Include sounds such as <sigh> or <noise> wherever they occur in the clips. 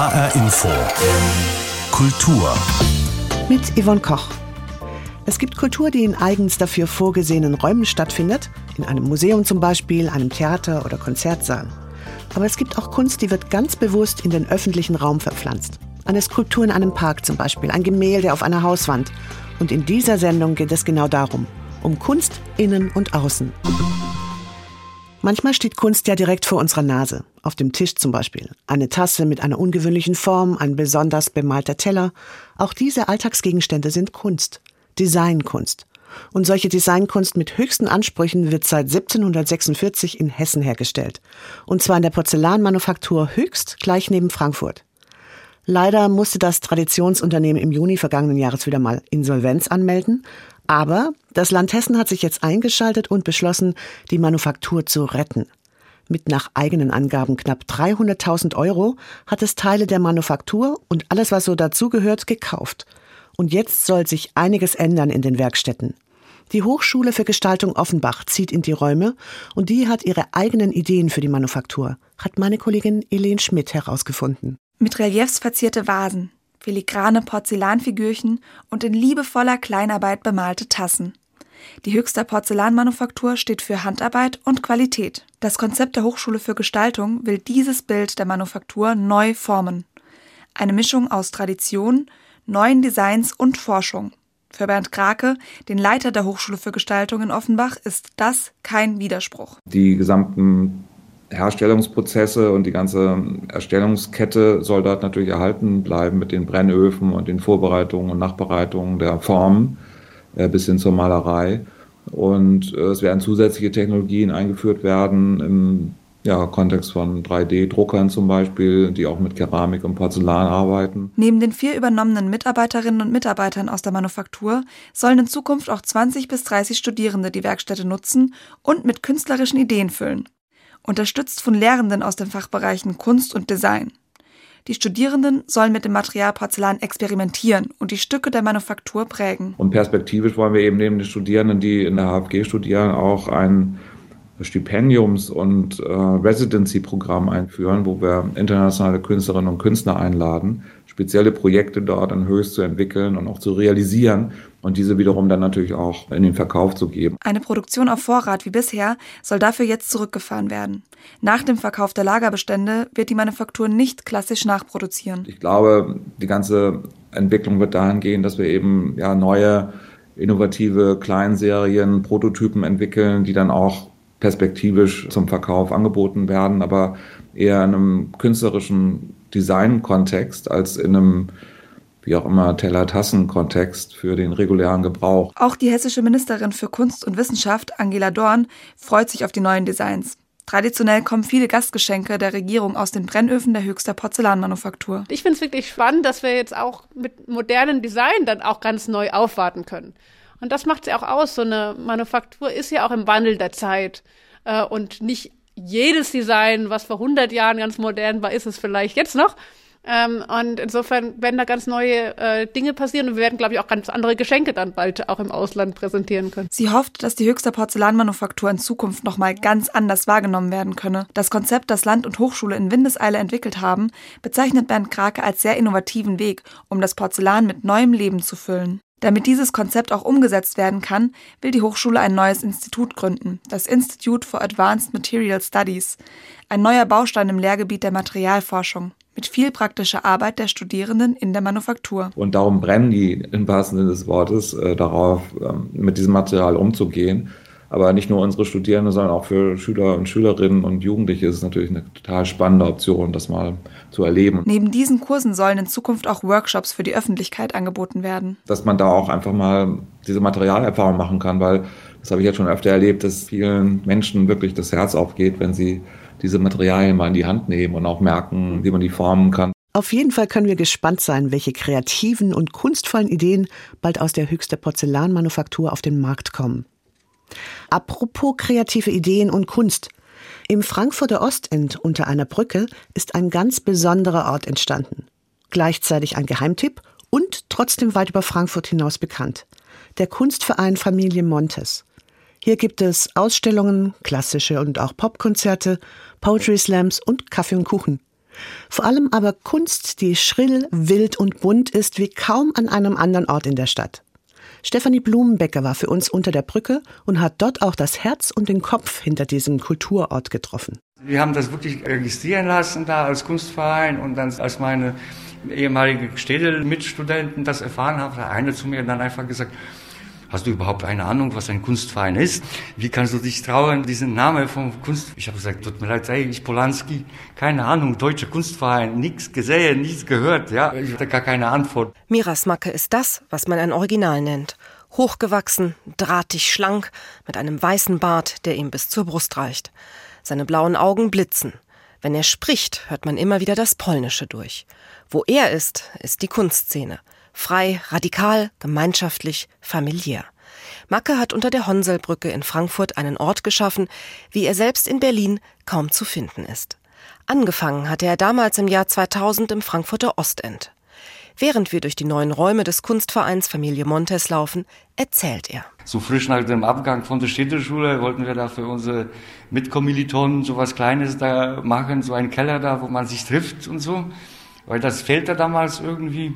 HR Info. Kultur. Mit Yvonne Koch. Es gibt Kultur, die in eigens dafür vorgesehenen Räumen stattfindet, in einem Museum zum Beispiel, einem Theater oder Konzertsaal. Aber es gibt auch Kunst, die wird ganz bewusst in den öffentlichen Raum verpflanzt. Eine Skulptur in einem Park zum Beispiel, ein Gemälde auf einer Hauswand. Und in dieser Sendung geht es genau darum. Um Kunst innen und außen. Manchmal steht Kunst ja direkt vor unserer Nase, auf dem Tisch zum Beispiel. Eine Tasse mit einer ungewöhnlichen Form, ein besonders bemalter Teller. Auch diese Alltagsgegenstände sind Kunst, Designkunst. Und solche Designkunst mit höchsten Ansprüchen wird seit 1746 in Hessen hergestellt. Und zwar in der Porzellanmanufaktur Höchst, gleich neben Frankfurt. Leider musste das Traditionsunternehmen im Juni vergangenen Jahres wieder mal Insolvenz anmelden. Aber das Land Hessen hat sich jetzt eingeschaltet und beschlossen, die Manufaktur zu retten. Mit nach eigenen Angaben knapp 300.000 Euro hat es Teile der Manufaktur und alles, was so dazugehört, gekauft. Und jetzt soll sich einiges ändern in den Werkstätten. Die Hochschule für Gestaltung Offenbach zieht in die Räume und die hat ihre eigenen Ideen für die Manufaktur, hat meine Kollegin Elen Schmidt herausgefunden. Mit Reliefs verzierte Vasen, filigrane Porzellanfigürchen und in liebevoller Kleinarbeit bemalte Tassen. Die höchste Porzellanmanufaktur steht für Handarbeit und Qualität. Das Konzept der Hochschule für Gestaltung will dieses Bild der Manufaktur neu formen. Eine Mischung aus Tradition, neuen Designs und Forschung. Für Bernd Krake, den Leiter der Hochschule für Gestaltung in Offenbach, ist das kein Widerspruch. Die gesamten Herstellungsprozesse und die ganze Erstellungskette soll dort natürlich erhalten bleiben mit den Brennöfen und den Vorbereitungen und Nachbereitungen der Formen äh, bis hin zur Malerei. Und äh, es werden zusätzliche Technologien eingeführt werden im ja, Kontext von 3D-Druckern zum Beispiel, die auch mit Keramik und Porzellan arbeiten. Neben den vier übernommenen Mitarbeiterinnen und Mitarbeitern aus der Manufaktur sollen in Zukunft auch 20 bis 30 Studierende die Werkstätte nutzen und mit künstlerischen Ideen füllen unterstützt von Lehrenden aus den Fachbereichen Kunst und Design. Die Studierenden sollen mit dem Material Porzellan experimentieren und die Stücke der Manufaktur prägen. Und perspektivisch wollen wir eben neben den Studierenden, die in der HFG studieren, auch ein Stipendiums- und äh, Residency-Programm einführen, wo wir internationale Künstlerinnen und Künstler einladen, spezielle Projekte dort an Höchst zu entwickeln und auch zu realisieren und diese wiederum dann natürlich auch in den Verkauf zu geben. Eine Produktion auf Vorrat wie bisher soll dafür jetzt zurückgefahren werden. Nach dem Verkauf der Lagerbestände wird die Manufaktur nicht klassisch nachproduzieren. Ich glaube, die ganze Entwicklung wird dahin gehen, dass wir eben ja neue innovative Kleinserien, Prototypen entwickeln, die dann auch perspektivisch zum Verkauf angeboten werden, aber eher in einem künstlerischen Design-Kontext als in einem wie auch immer Teller-Tassen-Kontext für den regulären Gebrauch. Auch die hessische Ministerin für Kunst und Wissenschaft, Angela Dorn, freut sich auf die neuen Designs. Traditionell kommen viele Gastgeschenke der Regierung aus den Brennöfen der höchster Porzellanmanufaktur. Ich finde es wirklich spannend, dass wir jetzt auch mit modernen Design dann auch ganz neu aufwarten können. Und das macht es ja auch aus. So eine Manufaktur ist ja auch im Wandel der Zeit. Äh, und nicht jedes Design, was vor 100 Jahren ganz modern war, ist es vielleicht jetzt noch. Ähm, und insofern werden da ganz neue äh, Dinge passieren und wir werden, glaube ich, auch ganz andere Geschenke dann bald auch im Ausland präsentieren können. Sie hofft, dass die höchste Porzellanmanufaktur in Zukunft nochmal ganz anders wahrgenommen werden könne. Das Konzept, das Land und Hochschule in Windeseile entwickelt haben, bezeichnet Bernd Krake als sehr innovativen Weg, um das Porzellan mit neuem Leben zu füllen. Damit dieses Konzept auch umgesetzt werden kann, will die Hochschule ein neues Institut gründen, das Institute for Advanced Material Studies, ein neuer Baustein im Lehrgebiet der Materialforschung mit viel praktischer Arbeit der Studierenden in der Manufaktur. Und darum brennen die im wahrsten Sinne des Wortes äh, darauf, ähm, mit diesem Material umzugehen. Aber nicht nur unsere Studierenden, sondern auch für Schüler und Schülerinnen und Jugendliche ist es natürlich eine total spannende Option, das mal zu erleben. Neben diesen Kursen sollen in Zukunft auch Workshops für die Öffentlichkeit angeboten werden. Dass man da auch einfach mal diese Materialerfahrung machen kann, weil das habe ich jetzt schon öfter erlebt, dass vielen Menschen wirklich das Herz aufgeht, wenn sie diese Materialien mal in die Hand nehmen und auch merken, wie man die formen kann. Auf jeden Fall können wir gespannt sein, welche kreativen und kunstvollen Ideen bald aus der höchsten Porzellanmanufaktur auf den Markt kommen. Apropos kreative Ideen und Kunst. Im Frankfurter Ostend unter einer Brücke ist ein ganz besonderer Ort entstanden. Gleichzeitig ein Geheimtipp und trotzdem weit über Frankfurt hinaus bekannt. Der Kunstverein Familie Montes. Hier gibt es Ausstellungen, klassische und auch Popkonzerte, Poetry Slams und Kaffee und Kuchen. Vor allem aber Kunst, die schrill, wild und bunt ist wie kaum an einem anderen Ort in der Stadt. Stefanie Blumenbecker war für uns unter der Brücke und hat dort auch das Herz und den Kopf hinter diesem Kulturort getroffen. Wir haben das wirklich registrieren lassen da als Kunstverein und dann als meine ehemalige Städel-Mitstudenten das erfahren haben, hat einer zu mir dann einfach gesagt, Hast du überhaupt eine Ahnung, was ein Kunstverein ist? Wie kannst du dich trauen, diesen Namen vom Kunst... Ich habe gesagt, tut mir leid, ey, ich Polanski, keine Ahnung, deutscher Kunstverein, nichts gesehen, nichts gehört, ja. Ich hatte gar keine Antwort. Miras Macke ist das, was man ein Original nennt. Hochgewachsen, drahtig schlank, mit einem weißen Bart, der ihm bis zur Brust reicht. Seine blauen Augen blitzen. Wenn er spricht, hört man immer wieder das Polnische durch. Wo er ist, ist die Kunstszene. Frei, radikal, gemeinschaftlich, familiär. Macke hat unter der Honselbrücke in Frankfurt einen Ort geschaffen, wie er selbst in Berlin kaum zu finden ist. Angefangen hatte er damals im Jahr 2000 im Frankfurter Ostend. Während wir durch die neuen Räume des Kunstvereins Familie Montes laufen, erzählt er. So frisch nach dem Abgang von der Städteschule wollten wir da für unsere Mitkommilitonen so was Kleines da machen, so einen Keller da, wo man sich trifft und so. Weil das fehlte damals irgendwie.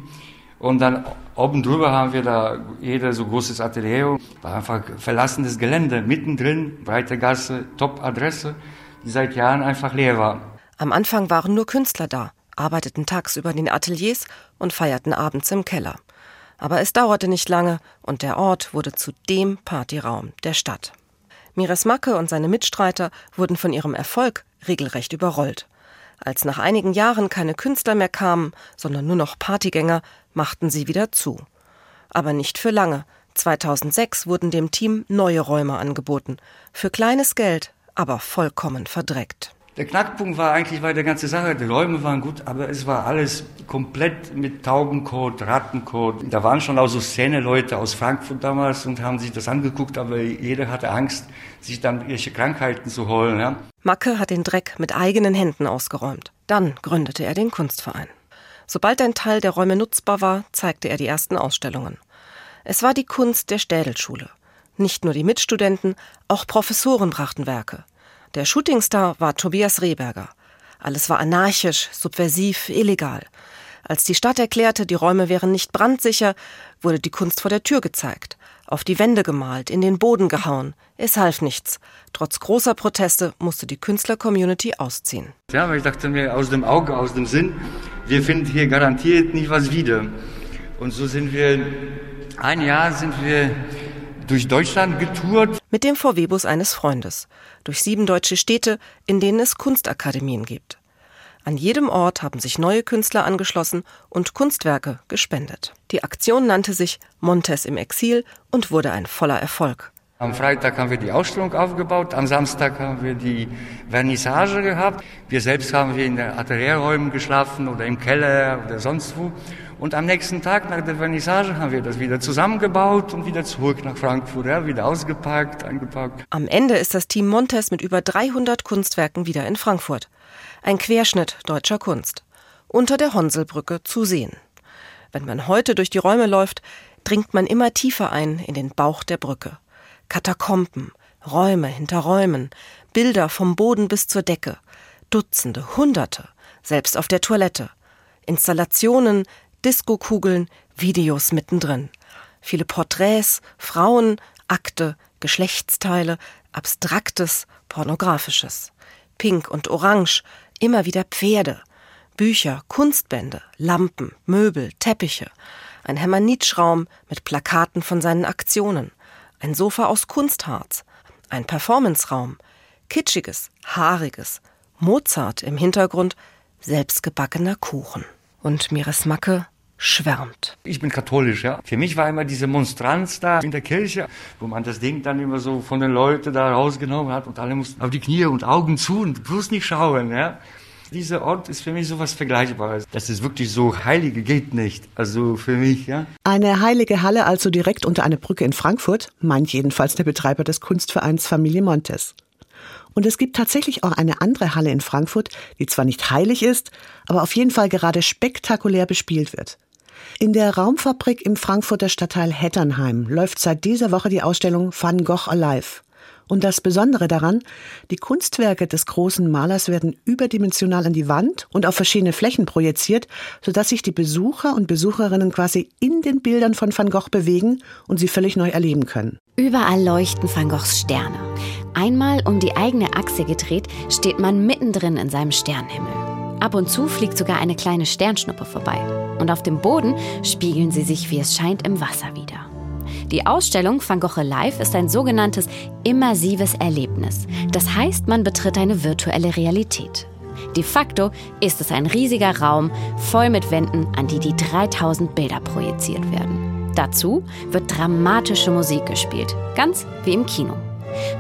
Und dann oben drüber haben wir da jeder so großes Atelier. War einfach verlassenes Gelände, mittendrin, breite Gasse, Top-Adresse, die seit Jahren einfach leer war. Am Anfang waren nur Künstler da, arbeiteten tagsüber in den Ateliers und feierten abends im Keller. Aber es dauerte nicht lange und der Ort wurde zu dem Partyraum der Stadt. Mires Macke und seine Mitstreiter wurden von ihrem Erfolg regelrecht überrollt. Als nach einigen Jahren keine Künstler mehr kamen, sondern nur noch Partygänger, machten sie wieder zu. Aber nicht für lange. 2006 wurden dem Team neue Räume angeboten. Für kleines Geld, aber vollkommen verdreckt. Der Knackpunkt war eigentlich bei der ganzen Sache, die Räume waren gut, aber es war alles komplett mit Taubenkot, Rattenkot. Da waren schon auch so Szene-Leute aus Frankfurt damals und haben sich das angeguckt, aber jeder hatte Angst, sich dann irgendwelche Krankheiten zu holen. Ja. Macke hat den Dreck mit eigenen Händen ausgeräumt. Dann gründete er den Kunstverein. Sobald ein Teil der Räume nutzbar war, zeigte er die ersten Ausstellungen. Es war die Kunst der Städelschule. Nicht nur die Mitstudenten, auch Professoren brachten Werke. Der Shootingstar war Tobias Rehberger. Alles war anarchisch, subversiv, illegal. Als die Stadt erklärte, die Räume wären nicht brandsicher, wurde die Kunst vor der Tür gezeigt, auf die Wände gemalt, in den Boden gehauen. Es half nichts. Trotz großer Proteste musste die Künstler-Community ausziehen. Ja, aber ich dachte mir, aus dem Auge, aus dem Sinn, wir finden hier garantiert nicht was wieder. Und so sind wir, ein Jahr sind wir durch Deutschland getourt. Mit dem VW-Bus eines Freundes. Durch sieben deutsche Städte, in denen es Kunstakademien gibt. An jedem Ort haben sich neue Künstler angeschlossen und Kunstwerke gespendet. Die Aktion nannte sich Montes im Exil und wurde ein voller Erfolg. Am Freitag haben wir die Ausstellung aufgebaut, am Samstag haben wir die Vernissage gehabt. Wir selbst haben wir in den Atelierräumen geschlafen oder im Keller oder sonst wo. Und am nächsten Tag nach der Vernissage haben wir das wieder zusammengebaut und wieder zurück nach Frankfurt, ja, wieder ausgepackt, eingepackt. Am Ende ist das Team Montes mit über 300 Kunstwerken wieder in Frankfurt. Ein Querschnitt deutscher Kunst. Unter der Honselbrücke zu sehen. Wenn man heute durch die Räume läuft, dringt man immer tiefer ein in den Bauch der Brücke. Katakomben, Räume hinter Räumen, Bilder vom Boden bis zur Decke, Dutzende, Hunderte, selbst auf der Toilette, Installationen, Diskokugeln, Videos mittendrin, viele Porträts, Frauen, Akte, Geschlechtsteile, Abstraktes, Pornografisches, Pink und Orange, immer wieder Pferde, Bücher, Kunstbände, Lampen, Möbel, Teppiche, ein Hermanitschraum mit Plakaten von seinen Aktionen, ein Sofa aus Kunstharz, ein Performanceraum, kitschiges, haariges, Mozart im Hintergrund, selbstgebackener Kuchen. Und Mires Macke schwärmt. Ich bin katholisch, ja. Für mich war immer diese Monstranz da in der Kirche, wo man das Ding dann immer so von den Leuten da rausgenommen hat und alle mussten auf die Knie und Augen zu und bloß nicht schauen, ja. Dieser Ort ist für mich so was Vergleichbares. Das ist wirklich so, Heilige geht nicht. Also für mich, ja. Eine heilige Halle also direkt unter einer Brücke in Frankfurt, meint jedenfalls der Betreiber des Kunstvereins Familie Montes. Und es gibt tatsächlich auch eine andere Halle in Frankfurt, die zwar nicht heilig ist, aber auf jeden Fall gerade spektakulär bespielt wird. In der Raumfabrik im Frankfurter Stadtteil Hetternheim läuft seit dieser Woche die Ausstellung Van Gogh Alive. Und das Besondere daran, die Kunstwerke des großen Malers werden überdimensional an die Wand und auf verschiedene Flächen projiziert, sodass sich die Besucher und Besucherinnen quasi in den Bildern von Van Gogh bewegen und sie völlig neu erleben können. Überall leuchten Van Goghs Sterne. Einmal um die eigene Achse gedreht, steht man mittendrin in seinem Sternenhimmel. Ab und zu fliegt sogar eine kleine Sternschnuppe vorbei. Und auf dem Boden spiegeln sie sich, wie es scheint, im Wasser wieder. Die Ausstellung Van Gogh Live ist ein sogenanntes immersives Erlebnis. Das heißt, man betritt eine virtuelle Realität. De facto ist es ein riesiger Raum voll mit Wänden, an die die 3000 Bilder projiziert werden. Dazu wird dramatische Musik gespielt, ganz wie im Kino.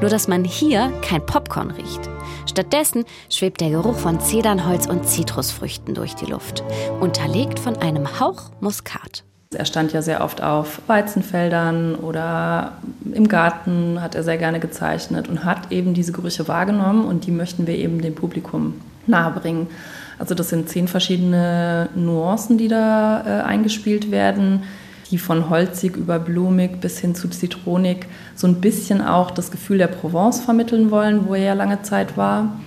Nur dass man hier kein Popcorn riecht. Stattdessen schwebt der Geruch von Zedernholz und Zitrusfrüchten durch die Luft, unterlegt von einem Hauch Muskat. Er stand ja sehr oft auf Weizenfeldern oder im Garten hat er sehr gerne gezeichnet und hat eben diese Gerüche wahrgenommen und die möchten wir eben dem Publikum nahebringen. Also das sind zehn verschiedene Nuancen, die da äh, eingespielt werden, die von holzig über blumig bis hin zu zitronig so ein bisschen auch das Gefühl der Provence vermitteln wollen, wo er ja lange Zeit war.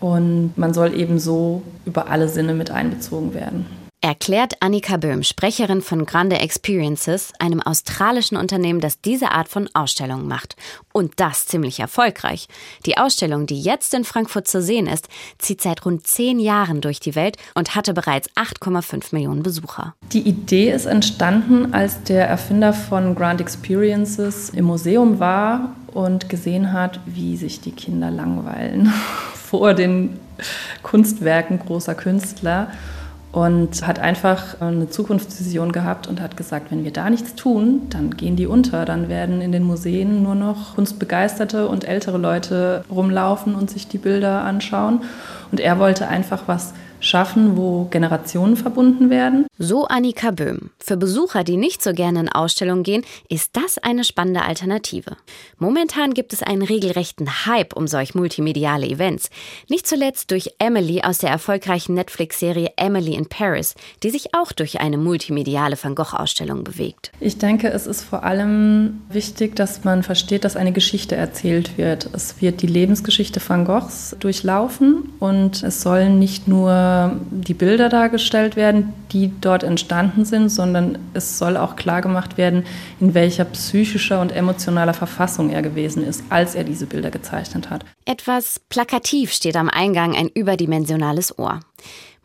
Und man soll eben so über alle Sinne mit einbezogen werden. Erklärt Annika Böhm, Sprecherin von Grande Experiences, einem australischen Unternehmen, das diese Art von Ausstellungen macht. Und das ziemlich erfolgreich. Die Ausstellung, die jetzt in Frankfurt zu sehen ist, zieht seit rund zehn Jahren durch die Welt und hatte bereits 8,5 Millionen Besucher. Die Idee ist entstanden, als der Erfinder von Grand Experiences im Museum war und gesehen hat, wie sich die Kinder langweilen <laughs> vor den Kunstwerken großer Künstler und hat einfach eine Zukunftsvision gehabt und hat gesagt, wenn wir da nichts tun, dann gehen die unter, dann werden in den Museen nur noch kunstbegeisterte und ältere Leute rumlaufen und sich die Bilder anschauen. Und er wollte einfach was schaffen, wo Generationen verbunden werden. So Annika Böhm. Für Besucher, die nicht so gerne in Ausstellungen gehen, ist das eine spannende Alternative. Momentan gibt es einen regelrechten Hype um solch multimediale Events. Nicht zuletzt durch Emily aus der erfolgreichen Netflix-Serie Emily in Paris, die sich auch durch eine multimediale Van Gogh-Ausstellung bewegt. Ich denke, es ist vor allem wichtig, dass man versteht, dass eine Geschichte erzählt wird. Es wird die Lebensgeschichte Van Goghs durchlaufen und es sollen nicht nur die Bilder dargestellt werden, die dort entstanden sind, sondern es soll auch klar gemacht werden, in welcher psychischer und emotionaler Verfassung er gewesen ist, als er diese Bilder gezeichnet hat. Etwas plakativ steht am Eingang ein überdimensionales Ohr.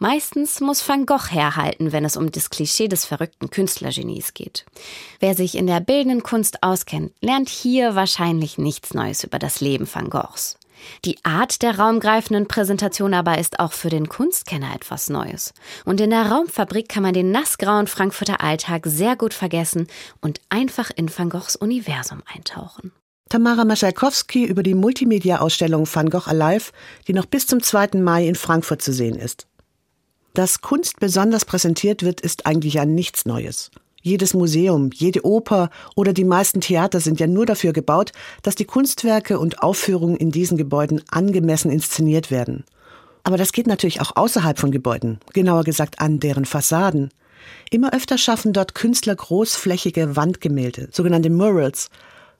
Meistens muss Van Gogh herhalten, wenn es um das Klischee des verrückten Künstlergenies geht. Wer sich in der bildenden Kunst auskennt, lernt hier wahrscheinlich nichts Neues über das Leben Van Goghs. Die Art der raumgreifenden Präsentation aber ist auch für den Kunstkenner etwas Neues. Und in der Raumfabrik kann man den nassgrauen Frankfurter Alltag sehr gut vergessen und einfach in Van Goghs Universum eintauchen. Tamara Maschalkowski über die Multimedia-Ausstellung Van Gogh Alive, die noch bis zum 2. Mai in Frankfurt zu sehen ist. Dass Kunst besonders präsentiert wird, ist eigentlich ja nichts Neues. Jedes Museum, jede Oper oder die meisten Theater sind ja nur dafür gebaut, dass die Kunstwerke und Aufführungen in diesen Gebäuden angemessen inszeniert werden. Aber das geht natürlich auch außerhalb von Gebäuden, genauer gesagt an deren Fassaden. Immer öfter schaffen dort Künstler großflächige Wandgemälde, sogenannte Murals.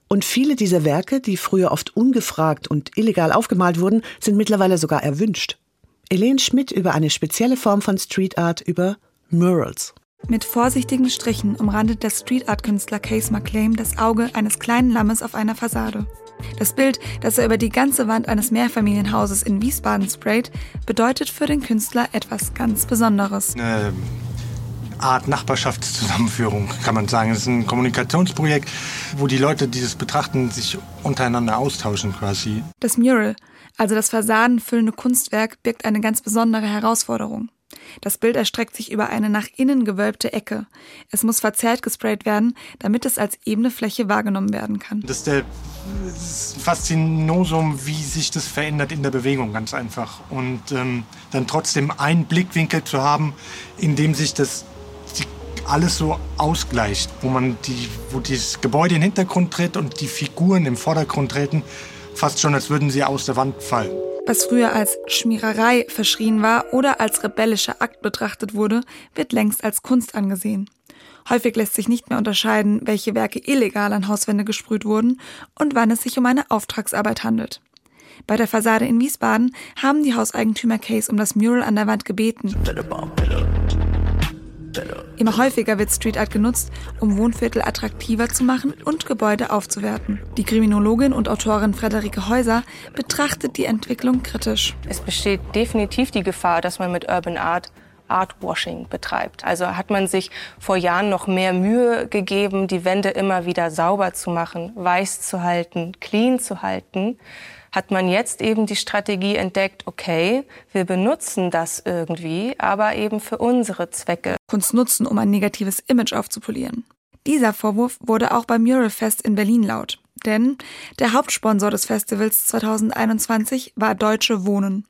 Und viele dieser Werke, die früher oft ungefragt und illegal aufgemalt wurden, sind mittlerweile sogar erwünscht. Elaine Schmidt über eine spezielle Form von Street Art über Murals. Mit vorsichtigen Strichen umrandet der Street Art Künstler Case McClaim das Auge eines kleinen Lammes auf einer Fassade. Das Bild, das er über die ganze Wand eines Mehrfamilienhauses in Wiesbaden sprayt, bedeutet für den Künstler etwas ganz Besonderes. Eine Art Nachbarschaftszusammenführung, kann man sagen. Es ist ein Kommunikationsprojekt, wo die Leute dieses betrachten, sich untereinander austauschen quasi. Das Mural, also das fassadenfüllende Kunstwerk, birgt eine ganz besondere Herausforderung. Das Bild erstreckt sich über eine nach innen gewölbte Ecke. Es muss verzerrt gesprayt werden, damit es als ebene Fläche wahrgenommen werden kann. Das ist der Faszinosum, wie sich das verändert in der Bewegung, ganz einfach. Und ähm, dann trotzdem einen Blickwinkel zu haben, in dem sich das alles so ausgleicht, wo man die, wo das Gebäude in den Hintergrund tritt und die Figuren im Vordergrund treten, fast schon, als würden sie aus der Wand fallen. Was früher als Schmiererei verschrien war oder als rebellischer Akt betrachtet wurde, wird längst als Kunst angesehen. Häufig lässt sich nicht mehr unterscheiden, welche Werke illegal an Hauswände gesprüht wurden und wann es sich um eine Auftragsarbeit handelt. Bei der Fassade in Wiesbaden haben die Hauseigentümer Case um das Mural an der Wand gebeten. Immer häufiger wird Street Art genutzt, um Wohnviertel attraktiver zu machen und Gebäude aufzuwerten. Die Kriminologin und Autorin Frederike Häuser betrachtet die Entwicklung kritisch. Es besteht definitiv die Gefahr, dass man mit Urban Art Artwashing betreibt. Also hat man sich vor Jahren noch mehr Mühe gegeben, die Wände immer wieder sauber zu machen, weiß zu halten, clean zu halten hat man jetzt eben die Strategie entdeckt, okay, wir benutzen das irgendwie, aber eben für unsere Zwecke. Kunst nutzen, um ein negatives Image aufzupolieren. Dieser Vorwurf wurde auch beim Muralfest in Berlin laut. Denn der Hauptsponsor des Festivals 2021 war Deutsche Wohnen.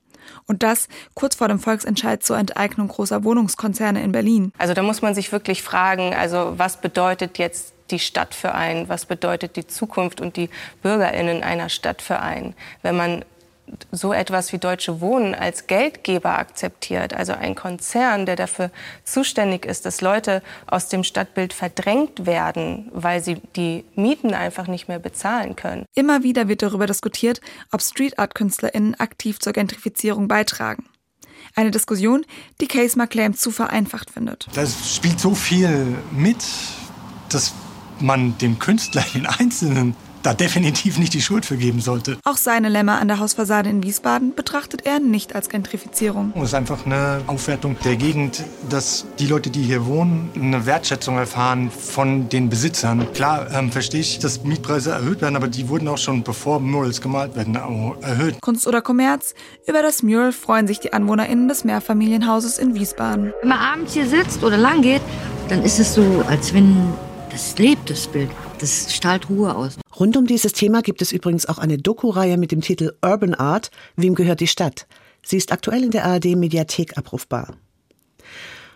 Und das kurz vor dem Volksentscheid zur Enteignung großer Wohnungskonzerne in Berlin. Also da muss man sich wirklich fragen, also was bedeutet jetzt die Stadt für einen? Was bedeutet die Zukunft und die Bürgerinnen einer Stadt für einen? Wenn man so etwas wie Deutsche Wohnen als Geldgeber akzeptiert, also ein Konzern, der dafür zuständig ist, dass Leute aus dem Stadtbild verdrängt werden, weil sie die Mieten einfach nicht mehr bezahlen können. Immer wieder wird darüber diskutiert, ob Street Art KünstlerInnen aktiv zur Gentrifizierung beitragen. Eine Diskussion, die Case McClaim zu vereinfacht findet. Das spielt so viel mit, dass man dem Künstler, den Einzelnen, da definitiv nicht die Schuld für geben sollte. Auch seine Lämmer an der Hausfassade in Wiesbaden betrachtet er nicht als Gentrifizierung. Es ist einfach eine Aufwertung der Gegend, dass die Leute, die hier wohnen, eine Wertschätzung erfahren von den Besitzern. Klar ähm, verstehe ich, dass Mietpreise erhöht werden, aber die wurden auch schon bevor Murals gemalt werden erhöht. Kunst oder Kommerz? Über das Mural freuen sich die AnwohnerInnen des Mehrfamilienhauses in Wiesbaden. Wenn man abends hier sitzt oder lang geht, dann ist es so, als wenn das lebt, das Bild. Das strahlt Ruhe aus. Rund um dieses Thema gibt es übrigens auch eine Doku-Reihe mit dem Titel Urban Art. Wem gehört die Stadt? Sie ist aktuell in der ARD-Mediathek abrufbar.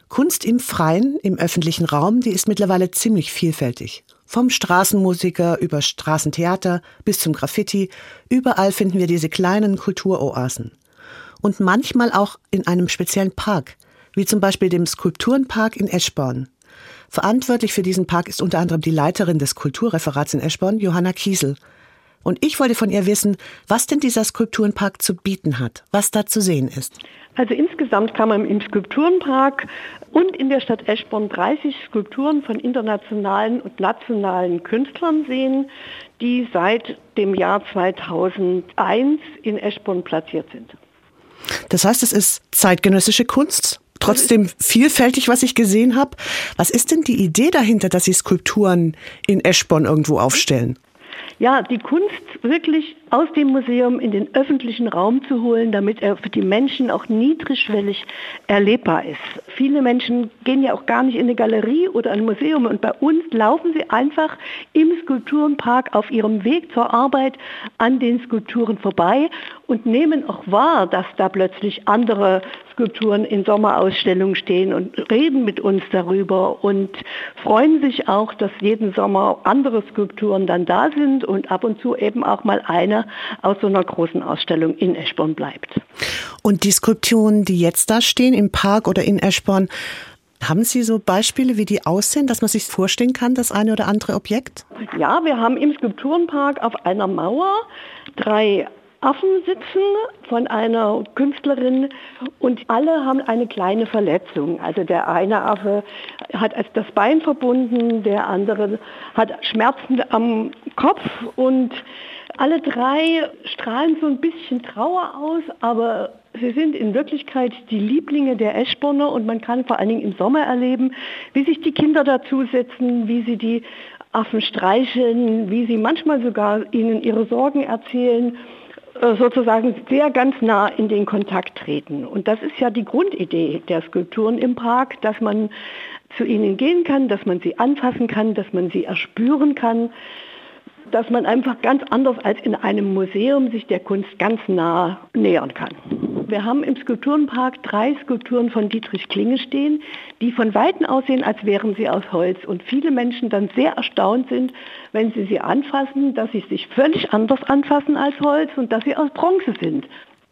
Kunst im Freien, im öffentlichen Raum, die ist mittlerweile ziemlich vielfältig. Vom Straßenmusiker über Straßentheater bis zum Graffiti, überall finden wir diese kleinen Kulturoasen. Und manchmal auch in einem speziellen Park, wie zum Beispiel dem Skulpturenpark in Eschborn. Verantwortlich für diesen Park ist unter anderem die Leiterin des Kulturreferats in Eschborn, Johanna Kiesel. Und ich wollte von ihr wissen, was denn dieser Skulpturenpark zu bieten hat, was da zu sehen ist. Also insgesamt kann man im Skulpturenpark und in der Stadt Eschborn 30 Skulpturen von internationalen und nationalen Künstlern sehen, die seit dem Jahr 2001 in Eschborn platziert sind. Das heißt, es ist zeitgenössische Kunst, trotzdem vielfältig, was ich gesehen habe. Was ist denn die Idee dahinter, dass Sie Skulpturen in Eschborn irgendwo aufstellen? Ja, die Kunst wirklich aus dem Museum in den öffentlichen Raum zu holen, damit er für die Menschen auch niedrigschwellig erlebbar ist. Viele Menschen gehen ja auch gar nicht in eine Galerie oder ein Museum und bei uns laufen sie einfach im Skulpturenpark auf ihrem Weg zur Arbeit an den Skulpturen vorbei und nehmen auch wahr, dass da plötzlich andere Skulpturen in Sommerausstellungen stehen und reden mit uns darüber und freuen sich auch, dass jeden Sommer andere Skulpturen dann da sind und ab und zu eben auch mal eine aus so einer großen Ausstellung in Eschborn bleibt. Und die Skulpturen, die jetzt da stehen im Park oder in Eschborn, haben Sie so Beispiele, wie die aussehen, dass man sich vorstellen kann, das eine oder andere Objekt? Ja, wir haben im Skulpturenpark auf einer Mauer drei Affen sitzen von einer Künstlerin und alle haben eine kleine Verletzung. Also der eine Affe hat das Bein verbunden, der andere hat Schmerzen am Kopf und alle drei strahlen so ein bisschen Trauer aus, aber sie sind in Wirklichkeit die Lieblinge der Eschborner und man kann vor allen Dingen im Sommer erleben, wie sich die Kinder dazusetzen, wie sie die Affen streicheln, wie sie manchmal sogar ihnen ihre Sorgen erzählen äh, sozusagen sehr ganz nah in den Kontakt treten. Und das ist ja die Grundidee der Skulpturen im Park, dass man zu ihnen gehen kann, dass man sie anfassen kann, dass man sie erspüren kann, dass man einfach ganz anders als in einem Museum sich der Kunst ganz nah nähern kann. Wir haben im Skulpturenpark drei Skulpturen von Dietrich Klinge stehen, die von Weitem aussehen, als wären sie aus Holz. Und viele Menschen dann sehr erstaunt sind, wenn sie sie anfassen, dass sie sich völlig anders anfassen als Holz und dass sie aus Bronze sind.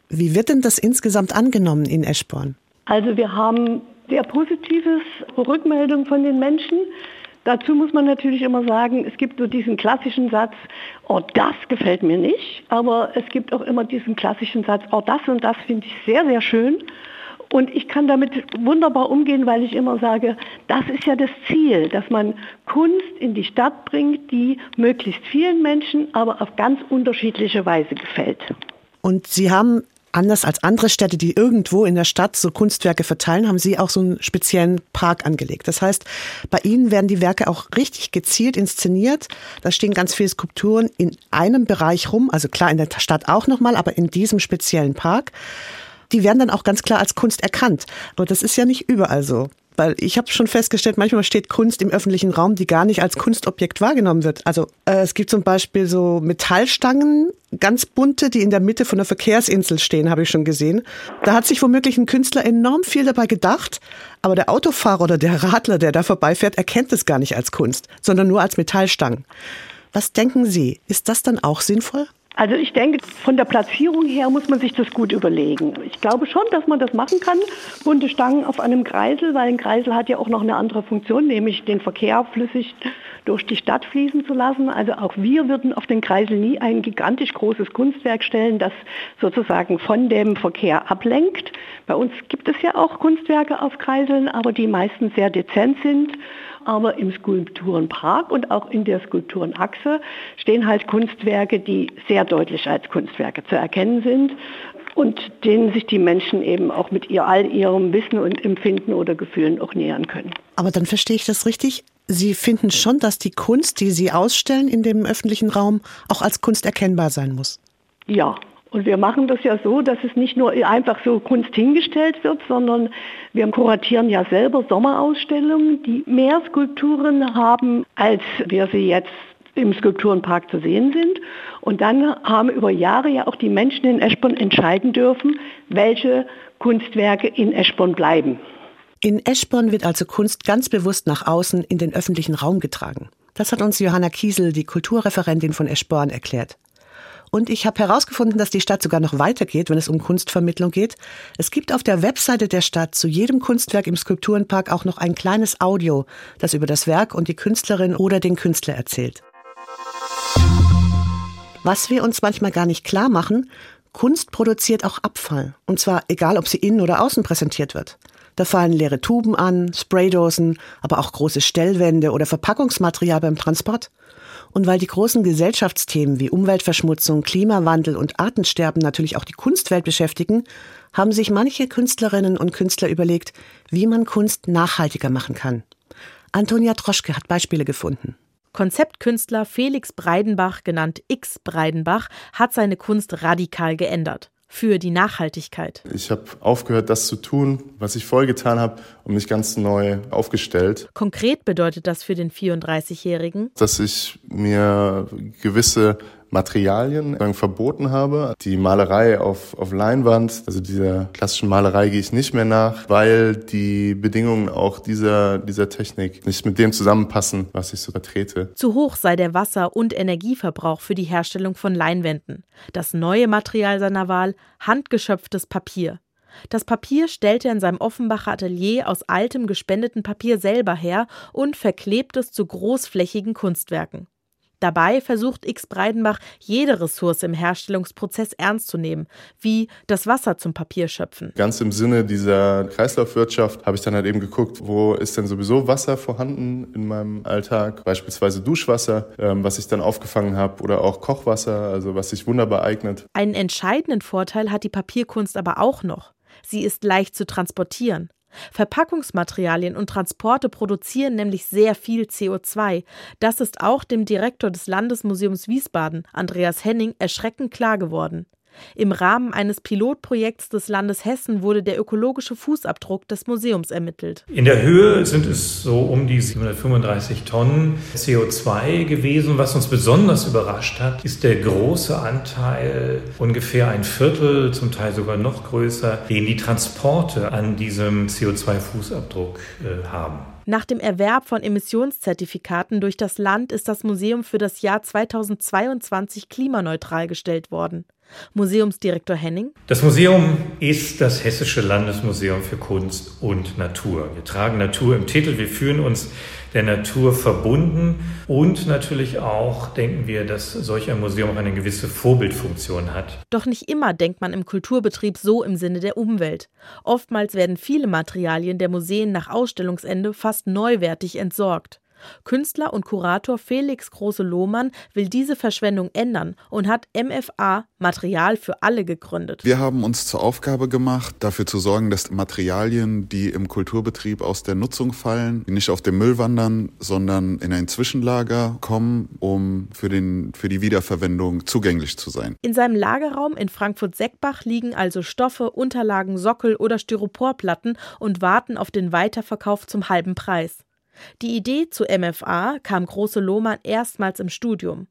Wie wird denn das insgesamt angenommen in Eschborn? Also wir haben sehr positives Rückmeldung von den Menschen. Dazu muss man natürlich immer sagen, es gibt so diesen klassischen Satz, oh, das gefällt mir nicht. Aber es gibt auch immer diesen klassischen Satz, oh, das und das finde ich sehr, sehr schön. Und ich kann damit wunderbar umgehen, weil ich immer sage, das ist ja das Ziel, dass man Kunst in die Stadt bringt, die möglichst vielen Menschen, aber auf ganz unterschiedliche Weise gefällt. Und Sie haben anders als andere Städte, die irgendwo in der Stadt so Kunstwerke verteilen, haben Sie auch so einen speziellen Park angelegt. Das heißt, bei Ihnen werden die Werke auch richtig gezielt inszeniert. Da stehen ganz viele Skulpturen in einem Bereich rum, also klar in der Stadt auch nochmal, aber in diesem speziellen Park. Die werden dann auch ganz klar als Kunst erkannt. Aber das ist ja nicht überall so. Weil ich habe schon festgestellt, manchmal steht Kunst im öffentlichen Raum, die gar nicht als Kunstobjekt wahrgenommen wird. Also äh, es gibt zum Beispiel so Metallstangen, ganz bunte, die in der Mitte von der Verkehrsinsel stehen, habe ich schon gesehen. Da hat sich womöglich ein Künstler enorm viel dabei gedacht, aber der Autofahrer oder der Radler, der da vorbeifährt, erkennt es gar nicht als Kunst, sondern nur als Metallstangen. Was denken Sie, ist das dann auch sinnvoll? Also ich denke, von der Platzierung her muss man sich das gut überlegen. Ich glaube schon, dass man das machen kann, bunte Stangen auf einem Kreisel, weil ein Kreisel hat ja auch noch eine andere Funktion, nämlich den Verkehr flüssig durch die Stadt fließen zu lassen. Also auch wir würden auf den Kreisel nie ein gigantisch großes Kunstwerk stellen, das sozusagen von dem Verkehr ablenkt. Bei uns gibt es ja auch Kunstwerke auf Kreiseln, aber die meistens sehr dezent sind aber im Skulpturenpark und auch in der Skulpturenachse stehen halt Kunstwerke, die sehr deutlich als Kunstwerke zu erkennen sind und denen sich die Menschen eben auch mit ihr, all ihrem Wissen und Empfinden oder Gefühlen auch nähern können. Aber dann verstehe ich das richtig. Sie finden schon, dass die Kunst, die Sie ausstellen in dem öffentlichen Raum, auch als Kunst erkennbar sein muss. Ja, und wir machen das ja so, dass es nicht nur einfach so Kunst hingestellt wird, sondern wir kuratieren ja selber Sommerausstellungen, die mehr Skulpturen haben, als wir sie jetzt im Skulpturenpark zu sehen sind. Und dann haben über Jahre ja auch die Menschen in Eschborn entscheiden dürfen, welche Kunstwerke in Eschborn bleiben. In Eschborn wird also Kunst ganz bewusst nach außen in den öffentlichen Raum getragen. Das hat uns Johanna Kiesel, die Kulturreferentin von Eschborn, erklärt. Und ich habe herausgefunden, dass die Stadt sogar noch weitergeht, wenn es um Kunstvermittlung geht. Es gibt auf der Webseite der Stadt zu jedem Kunstwerk im Skulpturenpark auch noch ein kleines Audio, das über das Werk und die Künstlerin oder den Künstler erzählt. Was wir uns manchmal gar nicht klar machen, Kunst produziert auch Abfall. Und zwar egal, ob sie innen oder außen präsentiert wird. Da fallen leere Tuben an, Spraydosen, aber auch große Stellwände oder Verpackungsmaterial beim Transport. Und weil die großen Gesellschaftsthemen wie Umweltverschmutzung, Klimawandel und Artensterben natürlich auch die Kunstwelt beschäftigen, haben sich manche Künstlerinnen und Künstler überlegt, wie man Kunst nachhaltiger machen kann. Antonia Troschke hat Beispiele gefunden. Konzeptkünstler Felix Breidenbach, genannt X Breidenbach, hat seine Kunst radikal geändert für die Nachhaltigkeit. Ich habe aufgehört, das zu tun, was ich vorher getan habe und mich ganz neu aufgestellt. Konkret bedeutet das für den 34-Jährigen, dass ich mir gewisse Materialien verboten habe. Die Malerei auf, auf Leinwand, also dieser klassischen Malerei gehe ich nicht mehr nach, weil die Bedingungen auch dieser, dieser Technik nicht mit dem zusammenpassen, was ich so vertrete. Zu hoch sei der Wasser- und Energieverbrauch für die Herstellung von Leinwänden. Das neue Material seiner Wahl, handgeschöpftes Papier. Das Papier stellt er in seinem Offenbacher Atelier aus altem gespendeten Papier selber her und verklebt es zu großflächigen Kunstwerken. Dabei versucht X Breidenbach, jede Ressource im Herstellungsprozess ernst zu nehmen, wie das Wasser zum Papier schöpfen. Ganz im Sinne dieser Kreislaufwirtschaft habe ich dann halt eben geguckt, wo ist denn sowieso Wasser vorhanden in meinem Alltag, beispielsweise Duschwasser, ähm, was ich dann aufgefangen habe, oder auch Kochwasser, also was sich wunderbar eignet. Einen entscheidenden Vorteil hat die Papierkunst aber auch noch. Sie ist leicht zu transportieren. Verpackungsmaterialien und Transporte produzieren nämlich sehr viel CO2. Das ist auch dem Direktor des Landesmuseums Wiesbaden, Andreas Henning, erschreckend klar geworden. Im Rahmen eines Pilotprojekts des Landes Hessen wurde der ökologische Fußabdruck des Museums ermittelt. In der Höhe sind es so um die 735 Tonnen CO2 gewesen. Was uns besonders überrascht hat, ist der große Anteil, ungefähr ein Viertel, zum Teil sogar noch größer, den die Transporte an diesem CO2-Fußabdruck äh, haben. Nach dem Erwerb von Emissionszertifikaten durch das Land ist das Museum für das Jahr 2022 klimaneutral gestellt worden. Museumsdirektor Henning. Das Museum ist das Hessische Landesmuseum für Kunst und Natur. Wir tragen Natur im Titel, wir fühlen uns der Natur verbunden und natürlich auch denken wir, dass solch ein Museum auch eine gewisse Vorbildfunktion hat. Doch nicht immer denkt man im Kulturbetrieb so im Sinne der Umwelt. Oftmals werden viele Materialien der Museen nach Ausstellungsende fast neuwertig entsorgt. Künstler und Kurator Felix Große-Lohmann will diese Verschwendung ändern und hat MFA Material für alle gegründet. Wir haben uns zur Aufgabe gemacht, dafür zu sorgen, dass Materialien, die im Kulturbetrieb aus der Nutzung fallen, nicht auf den Müll wandern, sondern in ein Zwischenlager kommen, um für, den, für die Wiederverwendung zugänglich zu sein. In seinem Lagerraum in Frankfurt-Seckbach liegen also Stoffe, Unterlagen, Sockel oder Styroporplatten und warten auf den Weiterverkauf zum halben Preis. Die Idee zu MFA kam Große Lohmann erstmals im Studium.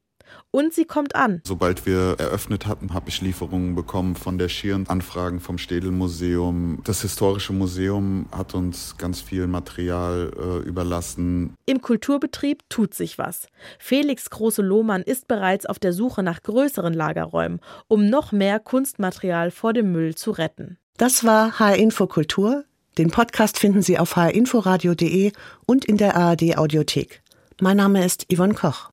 Und sie kommt an. Sobald wir eröffnet hatten, habe ich Lieferungen bekommen von der Schirn, Anfragen vom Städel-Museum. Das Historische Museum hat uns ganz viel Material äh, überlassen. Im Kulturbetrieb tut sich was. Felix Große-Lohmann ist bereits auf der Suche nach größeren Lagerräumen, um noch mehr Kunstmaterial vor dem Müll zu retten. Das war HR Info Kultur. Den Podcast finden Sie auf hrinforadio.de und in der ARD Audiothek. Mein Name ist Yvonne Koch.